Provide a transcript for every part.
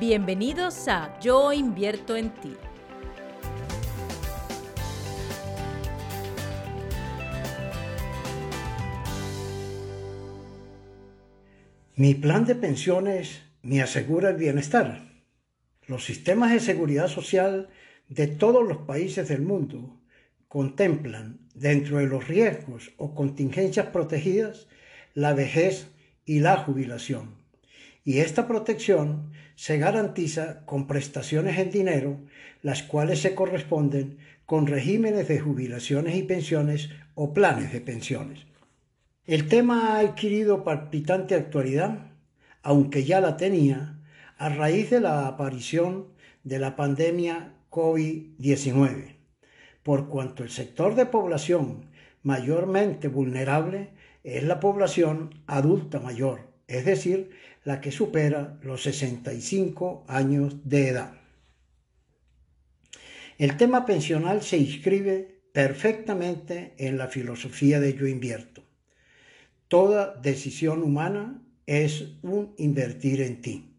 Bienvenidos a Yo invierto en ti. Mi plan de pensiones me asegura el bienestar. Los sistemas de seguridad social de todos los países del mundo contemplan dentro de los riesgos o contingencias protegidas la vejez y la jubilación. Y esta protección se garantiza con prestaciones en dinero, las cuales se corresponden con regímenes de jubilaciones y pensiones o planes de pensiones. El tema ha adquirido palpitante actualidad, aunque ya la tenía, a raíz de la aparición de la pandemia COVID-19, por cuanto el sector de población mayormente vulnerable es la población adulta mayor, es decir, la que supera los 65 años de edad. El tema pensional se inscribe perfectamente en la filosofía de Yo Invierto. Toda decisión humana es un invertir en ti.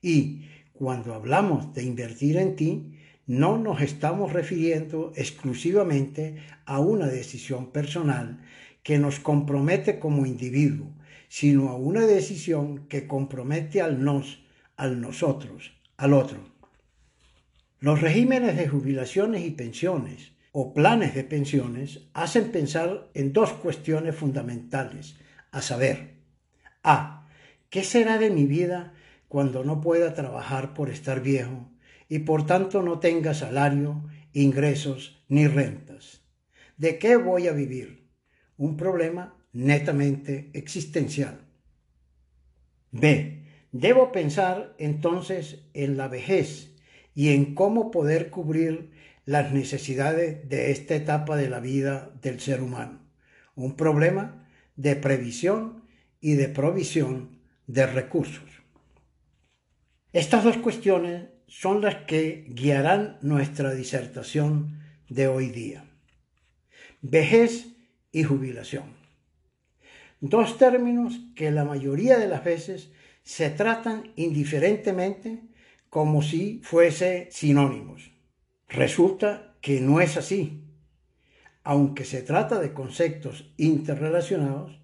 Y cuando hablamos de invertir en ti, no nos estamos refiriendo exclusivamente a una decisión personal que nos compromete como individuo, sino a una decisión que compromete al nos, al nosotros, al otro. Los regímenes de jubilaciones y pensiones o planes de pensiones hacen pensar en dos cuestiones fundamentales, a saber, a. ¿Qué será de mi vida cuando no pueda trabajar por estar viejo y por tanto no tenga salario, ingresos ni rentas? ¿De qué voy a vivir? Un problema netamente existencial. B. Debo pensar entonces en la vejez y en cómo poder cubrir las necesidades de esta etapa de la vida del ser humano. Un problema de previsión y de provisión de recursos. Estas dos cuestiones son las que guiarán nuestra disertación de hoy día. Vejez y jubilación dos términos que la mayoría de las veces se tratan indiferentemente como si fuese sinónimos. Resulta que no es así. Aunque se trata de conceptos interrelacionados,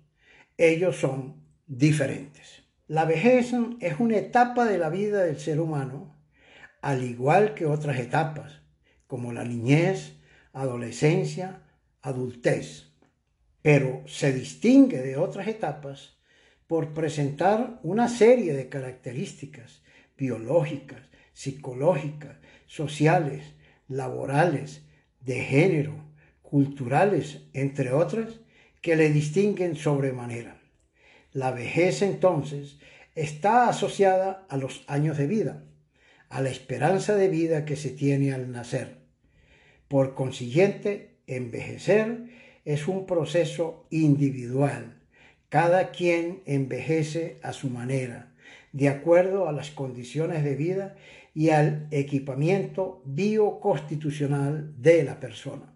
ellos son diferentes. La vejez es una etapa de la vida del ser humano, al igual que otras etapas, como la niñez, adolescencia, adultez pero se distingue de otras etapas por presentar una serie de características biológicas, psicológicas, sociales, laborales, de género, culturales, entre otras, que le distinguen sobremanera. La vejez entonces está asociada a los años de vida, a la esperanza de vida que se tiene al nacer. Por consiguiente, envejecer es un proceso individual. Cada quien envejece a su manera, de acuerdo a las condiciones de vida y al equipamiento bioconstitucional de la persona.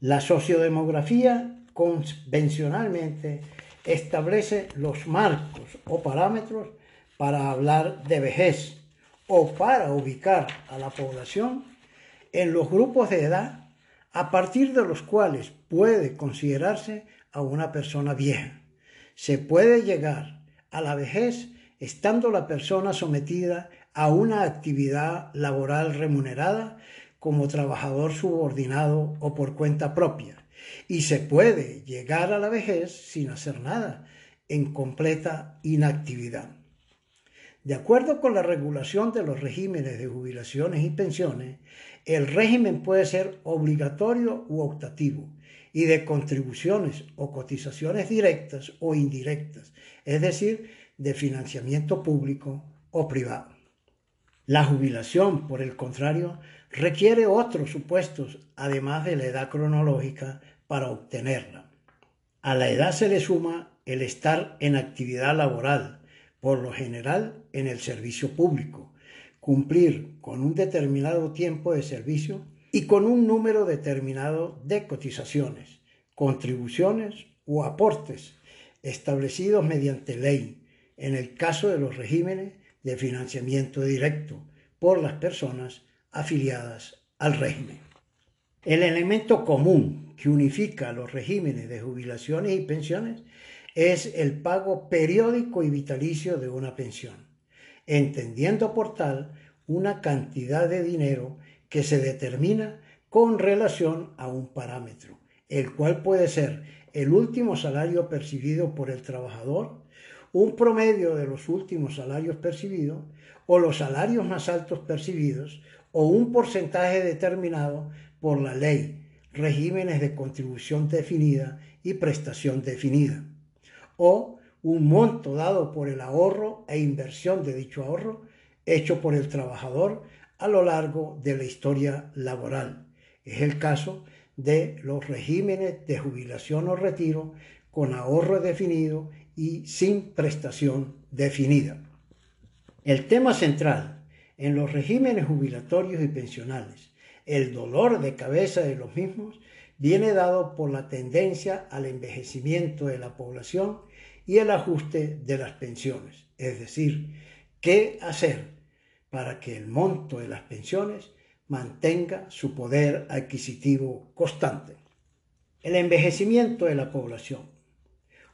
La sociodemografía convencionalmente establece los marcos o parámetros para hablar de vejez o para ubicar a la población en los grupos de edad a partir de los cuales puede considerarse a una persona vieja. Se puede llegar a la vejez estando la persona sometida a una actividad laboral remunerada como trabajador subordinado o por cuenta propia. Y se puede llegar a la vejez sin hacer nada, en completa inactividad. De acuerdo con la regulación de los regímenes de jubilaciones y pensiones, el régimen puede ser obligatorio u optativo y de contribuciones o cotizaciones directas o indirectas, es decir, de financiamiento público o privado. La jubilación, por el contrario, requiere otros supuestos, además de la edad cronológica, para obtenerla. A la edad se le suma el estar en actividad laboral, por lo general en el servicio público, cumplir con un determinado tiempo de servicio y con un número determinado de cotizaciones, contribuciones o aportes establecidos mediante ley en el caso de los regímenes de financiamiento directo por las personas afiliadas al régimen. El elemento común que unifica los regímenes de jubilaciones y pensiones es el pago periódico y vitalicio de una pensión, entendiendo por tal una cantidad de dinero que se determina con relación a un parámetro, el cual puede ser el último salario percibido por el trabajador, un promedio de los últimos salarios percibidos o los salarios más altos percibidos o un porcentaje determinado por la ley, regímenes de contribución definida y prestación definida, o un monto dado por el ahorro e inversión de dicho ahorro hecho por el trabajador a lo largo de la historia laboral. Es el caso de los regímenes de jubilación o retiro con ahorro definido y sin prestación definida. El tema central en los regímenes jubilatorios y pensionales, el dolor de cabeza de los mismos, viene dado por la tendencia al envejecimiento de la población y el ajuste de las pensiones. Es decir, qué hacer para que el monto de las pensiones mantenga su poder adquisitivo constante. El envejecimiento de la población.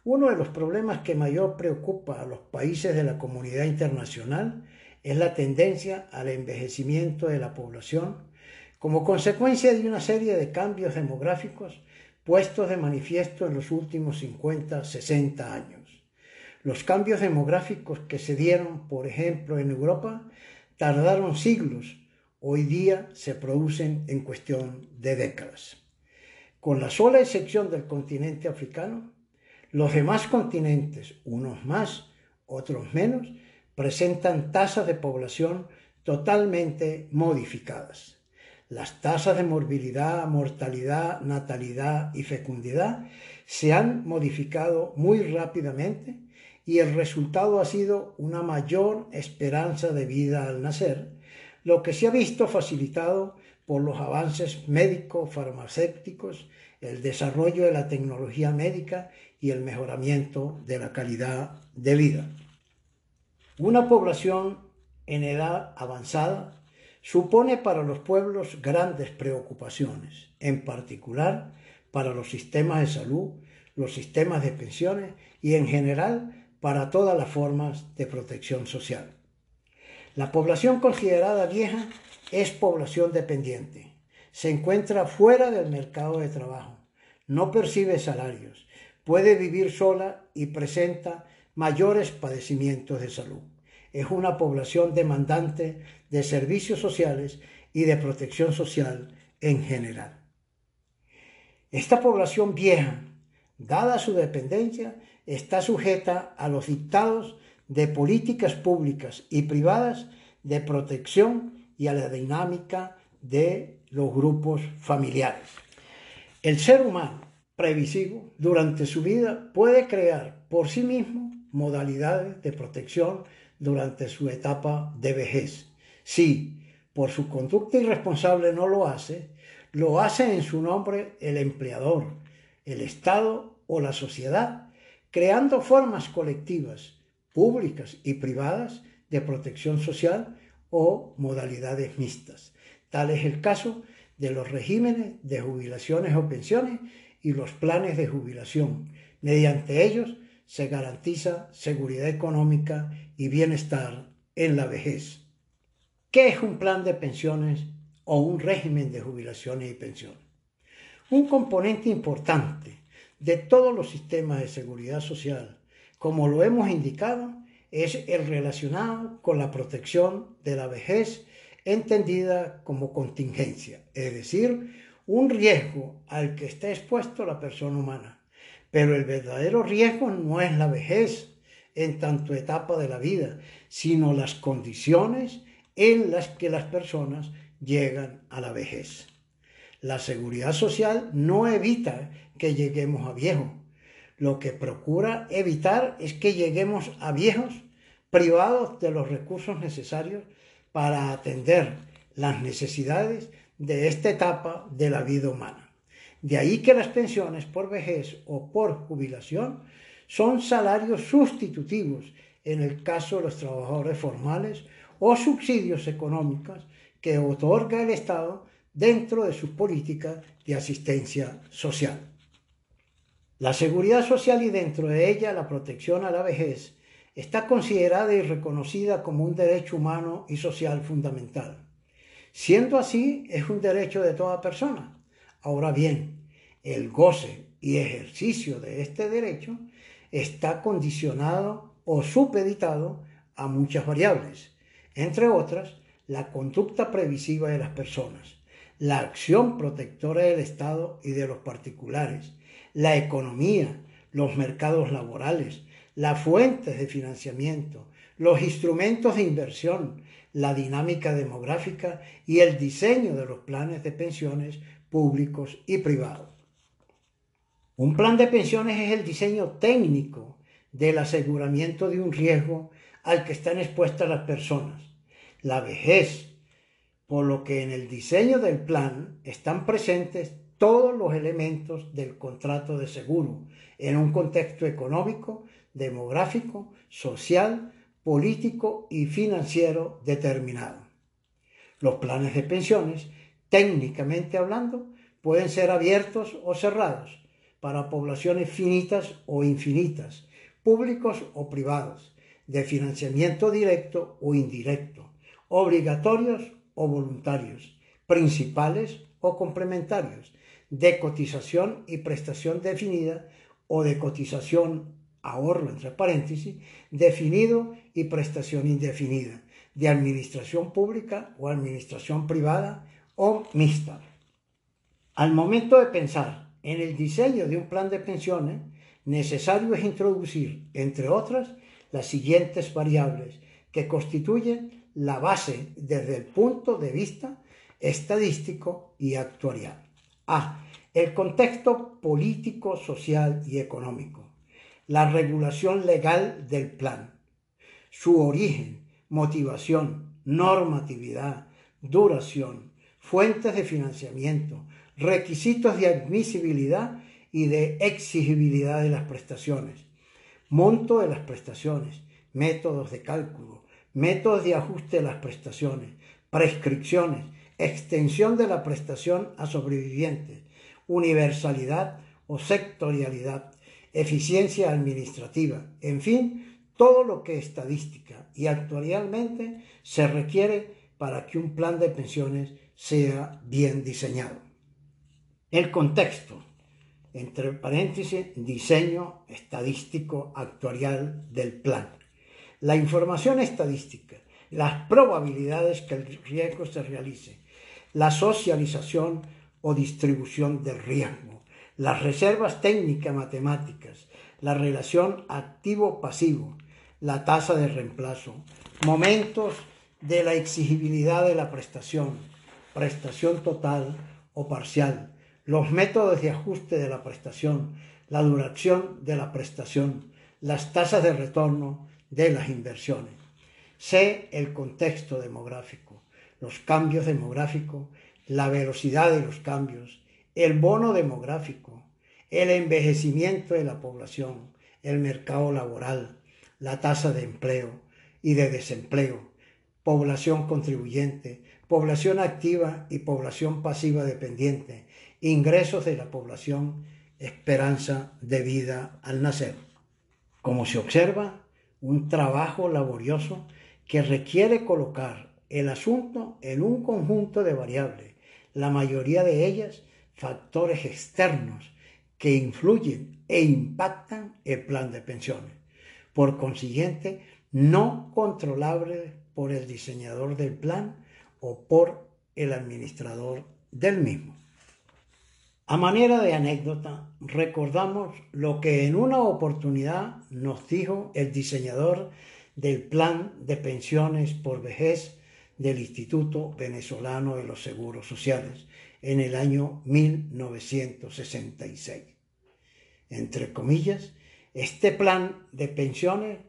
Uno de los problemas que mayor preocupa a los países de la comunidad internacional es la tendencia al envejecimiento de la población como consecuencia de una serie de cambios demográficos puestos de manifiesto en los últimos 50, 60 años. Los cambios demográficos que se dieron, por ejemplo, en Europa, tardaron siglos hoy día se producen en cuestión de décadas. Con la sola excepción del continente africano, los demás continentes, unos más, otros menos, presentan tasas de población totalmente modificadas. Las tasas de morbilidad, mortalidad, natalidad y fecundidad se han modificado muy rápidamente y el resultado ha sido una mayor esperanza de vida al nacer, lo que se ha visto facilitado por los avances médico-farmacéuticos, el desarrollo de la tecnología médica y el mejoramiento de la calidad de vida. Una población en edad avanzada supone para los pueblos grandes preocupaciones, en particular para los sistemas de salud, los sistemas de pensiones y en general para todas las formas de protección social. La población considerada vieja es población dependiente. Se encuentra fuera del mercado de trabajo. No percibe salarios. Puede vivir sola y presenta mayores padecimientos de salud. Es una población demandante de servicios sociales y de protección social en general. Esta población vieja, dada su dependencia, está sujeta a los dictados de políticas públicas y privadas de protección y a la dinámica de los grupos familiares. El ser humano previsivo durante su vida puede crear por sí mismo modalidades de protección durante su etapa de vejez. Si por su conducta irresponsable no lo hace, lo hace en su nombre el empleador, el Estado o la sociedad, creando formas colectivas públicas y privadas de protección social o modalidades mixtas. Tal es el caso de los regímenes de jubilaciones o pensiones y los planes de jubilación. Mediante ellos se garantiza seguridad económica y bienestar en la vejez. ¿Qué es un plan de pensiones o un régimen de jubilaciones y pensiones? Un componente importante de todos los sistemas de seguridad social como lo hemos indicado, es el relacionado con la protección de la vejez entendida como contingencia, es decir, un riesgo al que está expuesto la persona humana. Pero el verdadero riesgo no es la vejez en tanto etapa de la vida, sino las condiciones en las que las personas llegan a la vejez. La seguridad social no evita que lleguemos a viejo, lo que procura evitar es que lleguemos a viejos privados de los recursos necesarios para atender las necesidades de esta etapa de la vida humana. De ahí que las pensiones por vejez o por jubilación son salarios sustitutivos en el caso de los trabajadores formales o subsidios económicos que otorga el Estado dentro de sus políticas de asistencia social. La seguridad social y dentro de ella la protección a la vejez está considerada y reconocida como un derecho humano y social fundamental. Siendo así, es un derecho de toda persona. Ahora bien, el goce y ejercicio de este derecho está condicionado o supeditado a muchas variables, entre otras, la conducta previsiva de las personas, la acción protectora del Estado y de los particulares, la economía, los mercados laborales, las fuentes de financiamiento, los instrumentos de inversión, la dinámica demográfica y el diseño de los planes de pensiones públicos y privados. Un plan de pensiones es el diseño técnico del aseguramiento de un riesgo al que están expuestas las personas, la vejez, por lo que en el diseño del plan están presentes todos los elementos del contrato de seguro en un contexto económico, demográfico, social, político y financiero determinado. Los planes de pensiones, técnicamente hablando, pueden ser abiertos o cerrados para poblaciones finitas o infinitas, públicos o privados, de financiamiento directo o indirecto, obligatorios o voluntarios, principales o complementarios, de cotización y prestación definida o de cotización ahorro entre paréntesis, definido y prestación indefinida, de administración pública o administración privada o mixta. Al momento de pensar en el diseño de un plan de pensiones, necesario es introducir, entre otras, las siguientes variables que constituyen la base desde el punto de vista estadístico y actuarial. A. El contexto político, social y económico la regulación legal del plan, su origen, motivación, normatividad, duración, fuentes de financiamiento, requisitos de admisibilidad y de exigibilidad de las prestaciones, monto de las prestaciones, métodos de cálculo, métodos de ajuste de las prestaciones, prescripciones, extensión de la prestación a sobrevivientes, universalidad o sectorialidad, eficiencia administrativa, en fin, todo lo que estadística y actualmente se requiere para que un plan de pensiones sea bien diseñado. El contexto, entre paréntesis, diseño estadístico actuarial del plan. La información estadística, las probabilidades que el riesgo se realice, la socialización o distribución del riesgo, las reservas técnicas matemáticas, la relación activo-pasivo, la tasa de reemplazo, momentos de la exigibilidad de la prestación, prestación total o parcial, los métodos de ajuste de la prestación, la duración de la prestación, las tasas de retorno de las inversiones. Sé el contexto demográfico, los cambios demográficos, la velocidad de los cambios, el bono demográfico, el envejecimiento de la población, el mercado laboral, la tasa de empleo y de desempleo, población contribuyente, población activa y población pasiva dependiente, ingresos de la población, esperanza de vida al nacer. Como se observa, un trabajo laborioso que requiere colocar el asunto en un conjunto de variables, la mayoría de ellas factores externos que influyen e impactan el plan de pensiones. Por consiguiente, no controlable por el diseñador del plan o por el administrador del mismo. A manera de anécdota, recordamos lo que en una oportunidad nos dijo el diseñador del plan de pensiones por vejez del Instituto Venezolano de los Seguros Sociales, en el año 1966. Entre comillas, este plan de pensiones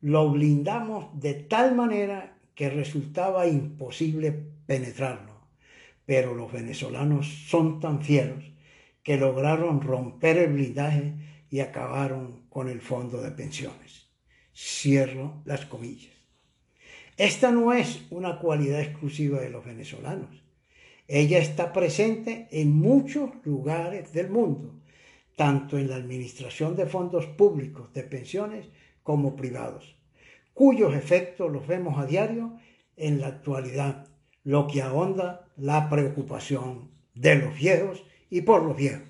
lo blindamos de tal manera que resultaba imposible penetrarlo, pero los venezolanos son tan fieros que lograron romper el blindaje y acabaron con el fondo de pensiones. Cierro las comillas. Esta no es una cualidad exclusiva de los venezolanos. Ella está presente en muchos lugares del mundo, tanto en la administración de fondos públicos de pensiones como privados, cuyos efectos los vemos a diario en la actualidad, lo que ahonda la preocupación de los viejos y por los viejos.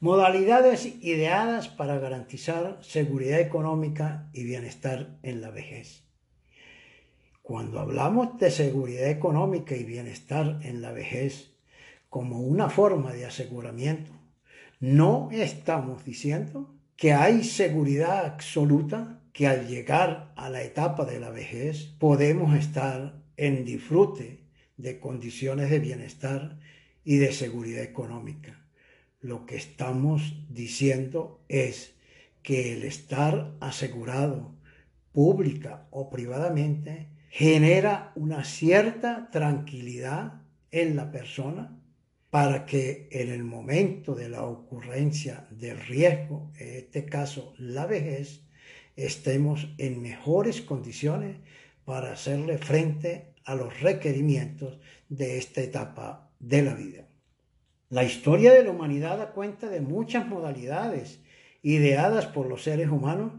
Modalidades ideadas para garantizar seguridad económica y bienestar en la vejez. Cuando hablamos de seguridad económica y bienestar en la vejez como una forma de aseguramiento, no estamos diciendo que hay seguridad absoluta que al llegar a la etapa de la vejez podemos estar en disfrute de condiciones de bienestar y de seguridad económica. Lo que estamos diciendo es que el estar asegurado pública o privadamente genera una cierta tranquilidad en la persona para que en el momento de la ocurrencia del riesgo, en este caso la vejez, estemos en mejores condiciones para hacerle frente a los requerimientos de esta etapa de la vida. La historia de la humanidad da cuenta de muchas modalidades ideadas por los seres humanos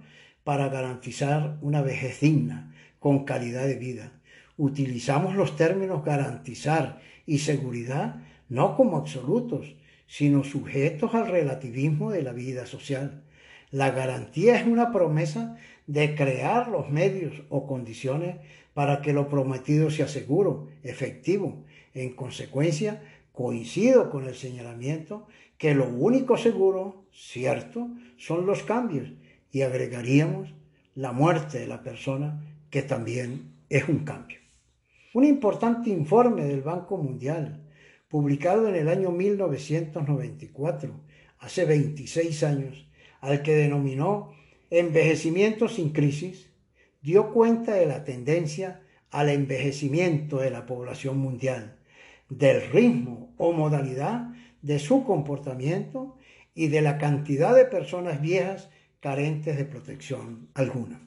para garantizar una vejez digna, con calidad de vida. Utilizamos los términos garantizar y seguridad no como absolutos, sino sujetos al relativismo de la vida social. La garantía es una promesa de crear los medios o condiciones para que lo prometido sea seguro, efectivo. En consecuencia, coincido con el señalamiento que lo único seguro, cierto, son los cambios y agregaríamos la muerte de la persona, que también es un cambio. Un importante informe del Banco Mundial publicado en el año 1994, hace 26 años, al que denominó Envejecimiento sin crisis, dio cuenta de la tendencia al envejecimiento de la población mundial, del ritmo o modalidad de su comportamiento y de la cantidad de personas viejas carentes de protección alguna.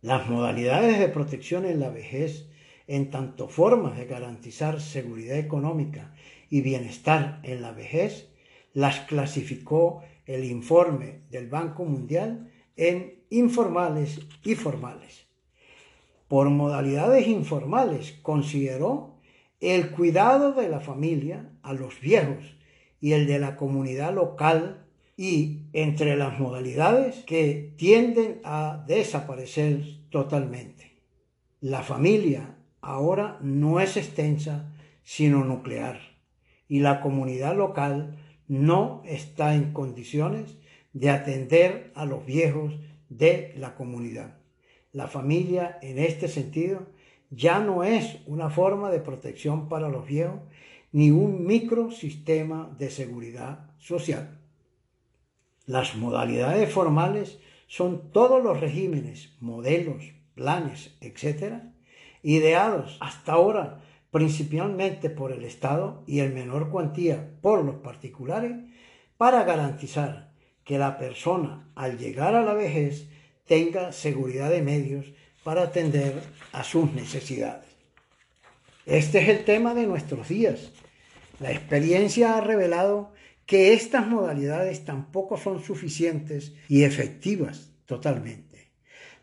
Las modalidades de protección en la vejez en tanto formas de garantizar seguridad económica y bienestar en la vejez, las clasificó el informe del Banco Mundial en informales y formales. Por modalidades informales consideró el cuidado de la familia a los viejos y el de la comunidad local y entre las modalidades que tienden a desaparecer totalmente. La familia ahora no es extensa, sino nuclear, y la comunidad local no está en condiciones de atender a los viejos de la comunidad. La familia, en este sentido, ya no es una forma de protección para los viejos, ni un microsistema de seguridad social. Las modalidades formales son todos los regímenes, modelos, planes, etc., ideados hasta ahora principalmente por el Estado y en menor cuantía por los particulares, para garantizar que la persona al llegar a la vejez tenga seguridad de medios para atender a sus necesidades. Este es el tema de nuestros días. La experiencia ha revelado que estas modalidades tampoco son suficientes y efectivas totalmente.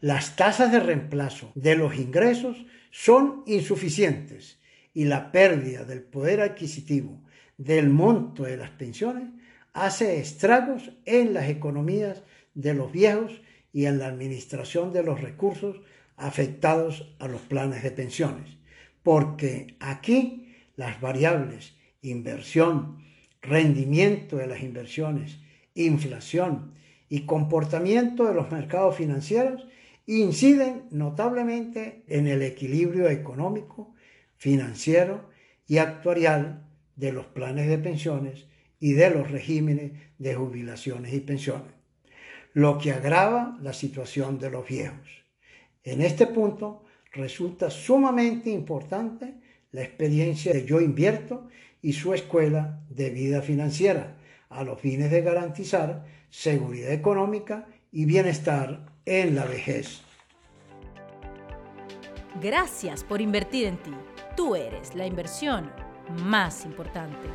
Las tasas de reemplazo de los ingresos son insuficientes y la pérdida del poder adquisitivo del monto de las pensiones hace estragos en las economías de los viejos y en la administración de los recursos afectados a los planes de pensiones, porque aquí las variables inversión, rendimiento de las inversiones, inflación y comportamiento de los mercados financieros inciden notablemente en el equilibrio económico, financiero y actuarial de los planes de pensiones y de los regímenes de jubilaciones y pensiones, lo que agrava la situación de los viejos. En este punto resulta sumamente importante la experiencia de Yo Invierto y su escuela de vida financiera, a los fines de garantizar seguridad económica y bienestar en la vejez. Gracias por invertir en ti. Tú eres la inversión más importante.